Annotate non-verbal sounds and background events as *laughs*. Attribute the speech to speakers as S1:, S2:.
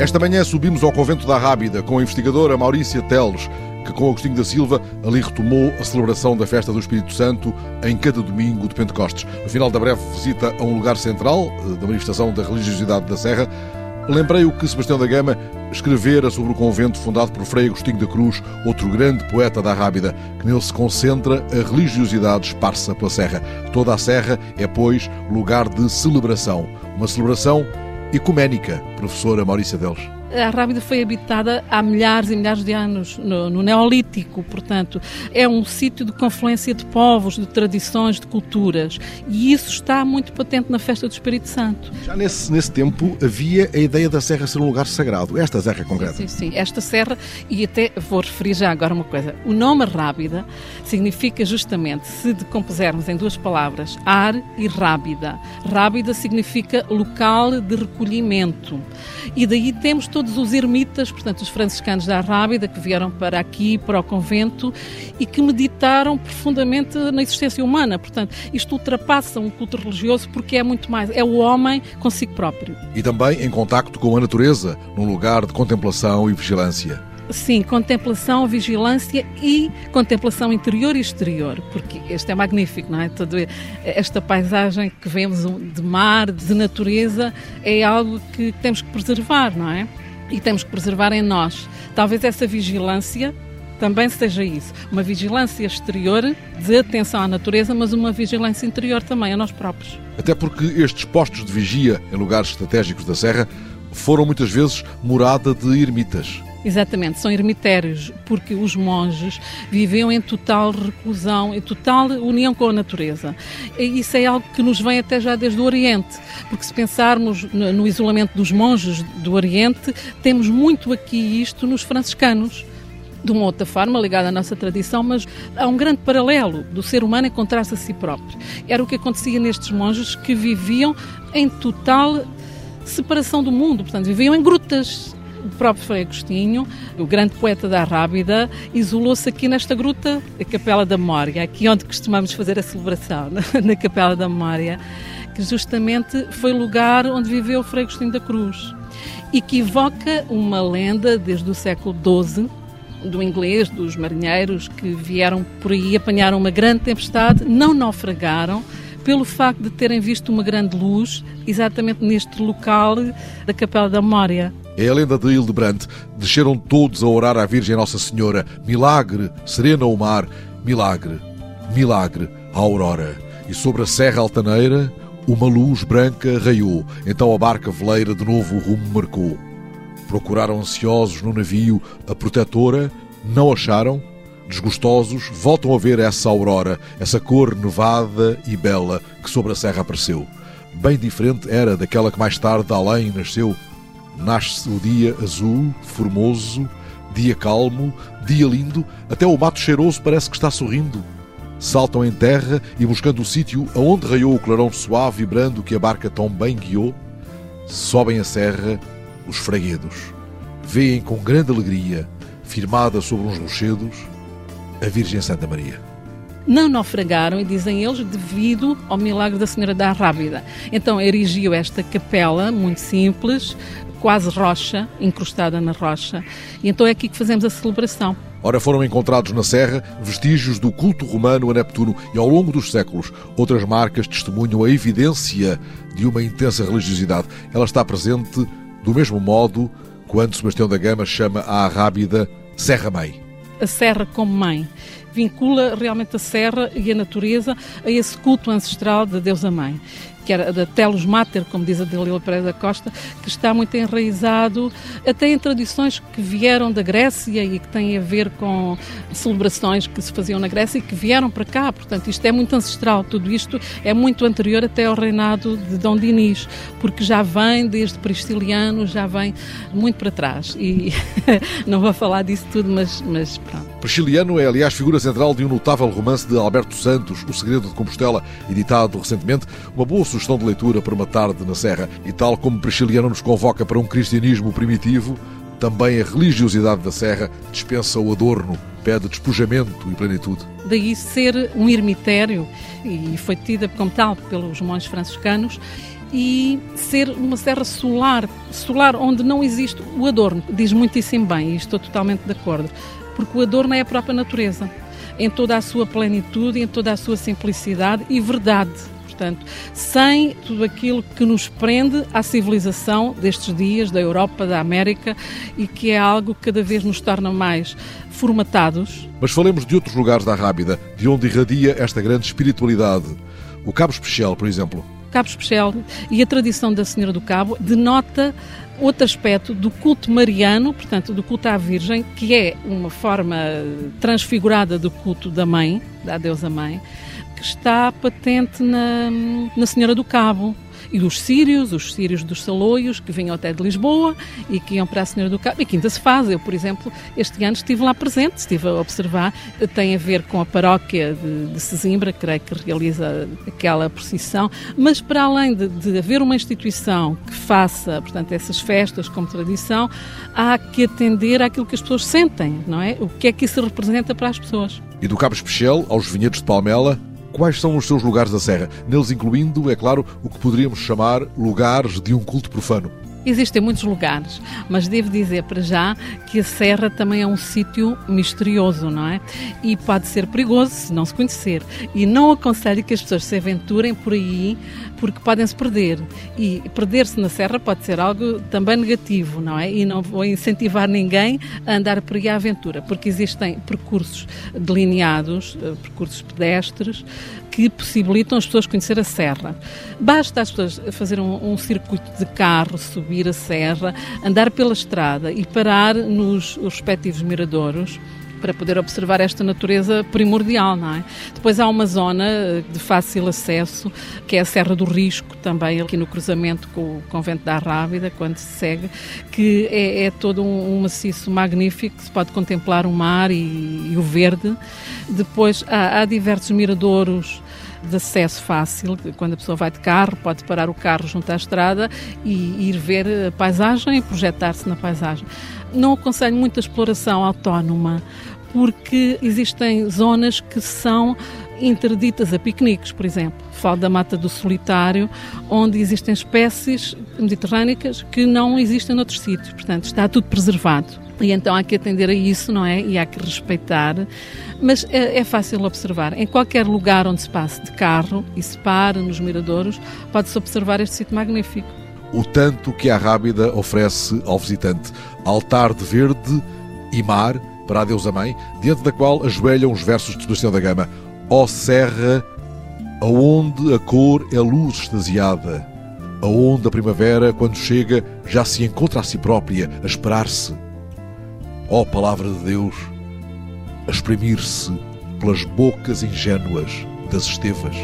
S1: Esta manhã subimos ao convento da Rábida com a investigadora Maurícia Teles, que com Agostinho da Silva ali retomou a celebração da festa do Espírito Santo em cada domingo de Pentecostes. No final da breve visita a um lugar central eh, da manifestação da religiosidade da Serra, lembrei o que Sebastião da Gama escrevera sobre o convento fundado por Frei Agostinho da Cruz, outro grande poeta da Rábida, que nele se concentra a religiosidade esparsa pela Serra. Toda a Serra é, pois, lugar de celebração. Uma celebração ecuménica, professora Maurícia Deles
S2: a Rábida foi habitada há milhares e milhares de anos, no, no Neolítico, portanto, é um sítio de confluência de povos, de tradições, de culturas. E isso está muito patente na festa do Espírito Santo.
S1: Já nesse, nesse tempo havia a ideia da serra ser um lugar sagrado. Esta serra concreta.
S2: Sim, sim. Esta serra, e até vou referir já agora uma coisa. O nome Rábida significa justamente, se decompusermos em duas palavras, ar e rábida. Rábida significa local de recolhimento. E daí temos todo todos os ermitas, portanto, os franciscanos da Rábida, que vieram para aqui, para o convento, e que meditaram profundamente na existência humana. Portanto, isto ultrapassa um culto religioso porque é muito mais, é o homem consigo próprio.
S1: E também em contacto com a natureza, num lugar de contemplação e vigilância.
S2: Sim, contemplação, vigilância e contemplação interior e exterior, porque este é magnífico, não é? Toda esta paisagem que vemos de mar, de natureza, é algo que temos que preservar, não é? E temos que preservar em nós. Talvez essa vigilância também seja isso, uma vigilância exterior de atenção à natureza, mas uma vigilância interior também a nós próprios.
S1: Até porque estes postos de vigia em lugares estratégicos da Serra foram muitas vezes morada de ermitas.
S2: Exatamente, são ermitérios, porque os monges viviam em total reclusão, em total união com a natureza. E isso é algo que nos vem até já desde o Oriente, porque se pensarmos no isolamento dos monges do Oriente, temos muito aqui isto nos franciscanos de uma outra forma, ligada à nossa tradição, mas há um grande paralelo do ser humano encontrar-se a si próprio. Era o que acontecia nestes monges que viviam em total separação do mundo, portanto, viviam em grutas, o próprio Frei Agostinho, o grande poeta da Rábida, isolou-se aqui nesta gruta, a Capela da Memória, aqui onde costumamos fazer a celebração, *laughs* na Capela da Memória, que justamente foi o lugar onde viveu o Frei Agostinho da Cruz e que evoca uma lenda desde o século XII do inglês, dos marinheiros que vieram por aí, apanharam uma grande tempestade, não naufragaram, pelo facto de terem visto uma grande luz exatamente neste local da Capela da Memória.
S1: É a lenda de Hildebrand. Desceram todos a orar à Virgem Nossa Senhora. Milagre, serena o mar. Milagre, milagre, a aurora. E sobre a serra altaneira, uma luz branca raiou. Então a barca veleira de novo o rumo marcou. Procuraram ansiosos no navio a protetora, não acharam. Desgostosos, voltam a ver essa aurora, essa cor nevada e bela que sobre a serra apareceu. Bem diferente era daquela que mais tarde além nasceu Nasce o dia azul, formoso, dia calmo, dia lindo, até o mato cheiroso parece que está sorrindo. Saltam em terra e buscando o sítio aonde raiou o clarão suave e brando que a barca tão bem guiou, sobem a serra os fraguedos. Veem com grande alegria, firmada sobre uns rochedos, a Virgem Santa Maria
S2: não naufragaram, e dizem eles, devido ao milagre da Senhora da Rábida. Então erigiu esta capela, muito simples, quase rocha, encrustada na rocha. E então é aqui que fazemos a celebração.
S1: Ora, foram encontrados na Serra vestígios do culto romano a Neptuno e, ao longo dos séculos, outras marcas testemunham a evidência de uma intensa religiosidade. Ela está presente do mesmo modo quando Sebastião da Gama chama a Rábida Serra Mãe.
S2: A Serra como mãe vincula realmente a serra e a natureza a esse culto ancestral da deusa mãe que era da Telos Mater, como diz a Dalila Pereira da Costa, que está muito enraizado até em tradições que vieram da Grécia e que têm a ver com celebrações que se faziam na Grécia e que vieram para cá. Portanto, isto é muito ancestral, tudo isto é muito anterior até ao reinado de Dom Dinis, porque já vem desde Pristiliano, já vem muito para trás. E *laughs* não vou falar disso tudo, mas, mas pronto.
S1: Prisciliano é, aliás, figura central de um notável romance de Alberto Santos, O Segredo de Compostela, editado recentemente. Uma boa sugestão de leitura para uma tarde na Serra. E tal como Prisciliano nos convoca para um cristianismo primitivo, também a religiosidade da Serra dispensa o adorno, pede despojamento e plenitude.
S2: Daí ser um ermitério, e foi tida como tal pelos monges franciscanos, e ser uma serra solar, solar onde não existe o adorno. Diz muitíssimo bem, e estou totalmente de acordo, porque o adorno é a própria natureza, em toda a sua plenitude, em toda a sua simplicidade e verdade. Portanto, sem tudo aquilo que nos prende à civilização destes dias, da Europa, da América, e que é algo que cada vez nos torna mais formatados.
S1: Mas falemos de outros lugares da Rábida, de onde irradia esta grande espiritualidade. O Cabo Especial, por exemplo.
S2: Cabo Especial e a tradição da Senhora do Cabo denota outro aspecto do culto mariano, portanto, do culto à Virgem, que é uma forma transfigurada do culto da Mãe, da deusa Mãe, que está patente na, na Senhora do Cabo e dos sírios, os sírios dos Saloios, que vinham até de Lisboa e que iam para a Senhora do Cabo, e que ainda se faz. Eu, por exemplo, este ano estive lá presente, estive a observar, tem a ver com a paróquia de, de Sesimbra, creio que realiza aquela procissão, mas para além de, de haver uma instituição que faça, portanto, essas festas como tradição, há que atender àquilo que as pessoas sentem, não é? O que é que isso representa para as pessoas.
S1: E do Cabo Especial aos vinhedos de Palmela, Quais são os seus lugares da Serra? Neles incluindo, é claro, o que poderíamos chamar lugares de um culto profano.
S2: Existem muitos lugares, mas devo dizer para já que a Serra também é um sítio misterioso, não é? E pode ser perigoso se não se conhecer. E não aconselho que as pessoas se aventurem por aí porque podem se perder. E perder-se na Serra pode ser algo também negativo, não é? E não vou incentivar ninguém a andar por aí à aventura, porque existem percursos delineados, eh, percursos pedestres, que possibilitam as pessoas conhecer a serra. Basta as pessoas fazer um, um, circuito de carro, subir a serra, andar pela estrada e parar nos respectivos miradouros para poder observar esta natureza primordial, não é? Depois há uma zona eh, de fácil acesso, que é a Serra do Risco, também aqui no cruzamento com o Convento da Rábida, quando se segue, que é, é todo um, um, maciço magnífico, se pode contemplar o mar e, e o verde. Depois há, há diversos miradouros de acesso fácil, quando a pessoa vai de carro, pode parar o carro junto à estrada e ir ver a paisagem e projetar-se na paisagem. Não aconselho muita exploração autónoma, porque existem zonas que são interditas a piqueniques, por exemplo. Falo da Mata do Solitário, onde existem espécies mediterrânicas que não existem noutros sítios. Portanto, está tudo preservado. E então há que atender a isso, não é? E há que respeitar. Mas é, é fácil observar. Em qualquer lugar onde se passe de carro e se pare nos miradouros, pode-se observar este sítio magnífico.
S1: O tanto que a Rábida oferece ao visitante. Altar de verde e mar para a deusa mãe, diante da qual ajoelham os versos de Sebastião da Gama. Ó serra, aonde a cor é luz extasiada, aonde a primavera, quando chega, já se encontra a si própria, a esperar-se ó oh, palavra de Deus, a exprimir-se pelas bocas ingênuas das estevas.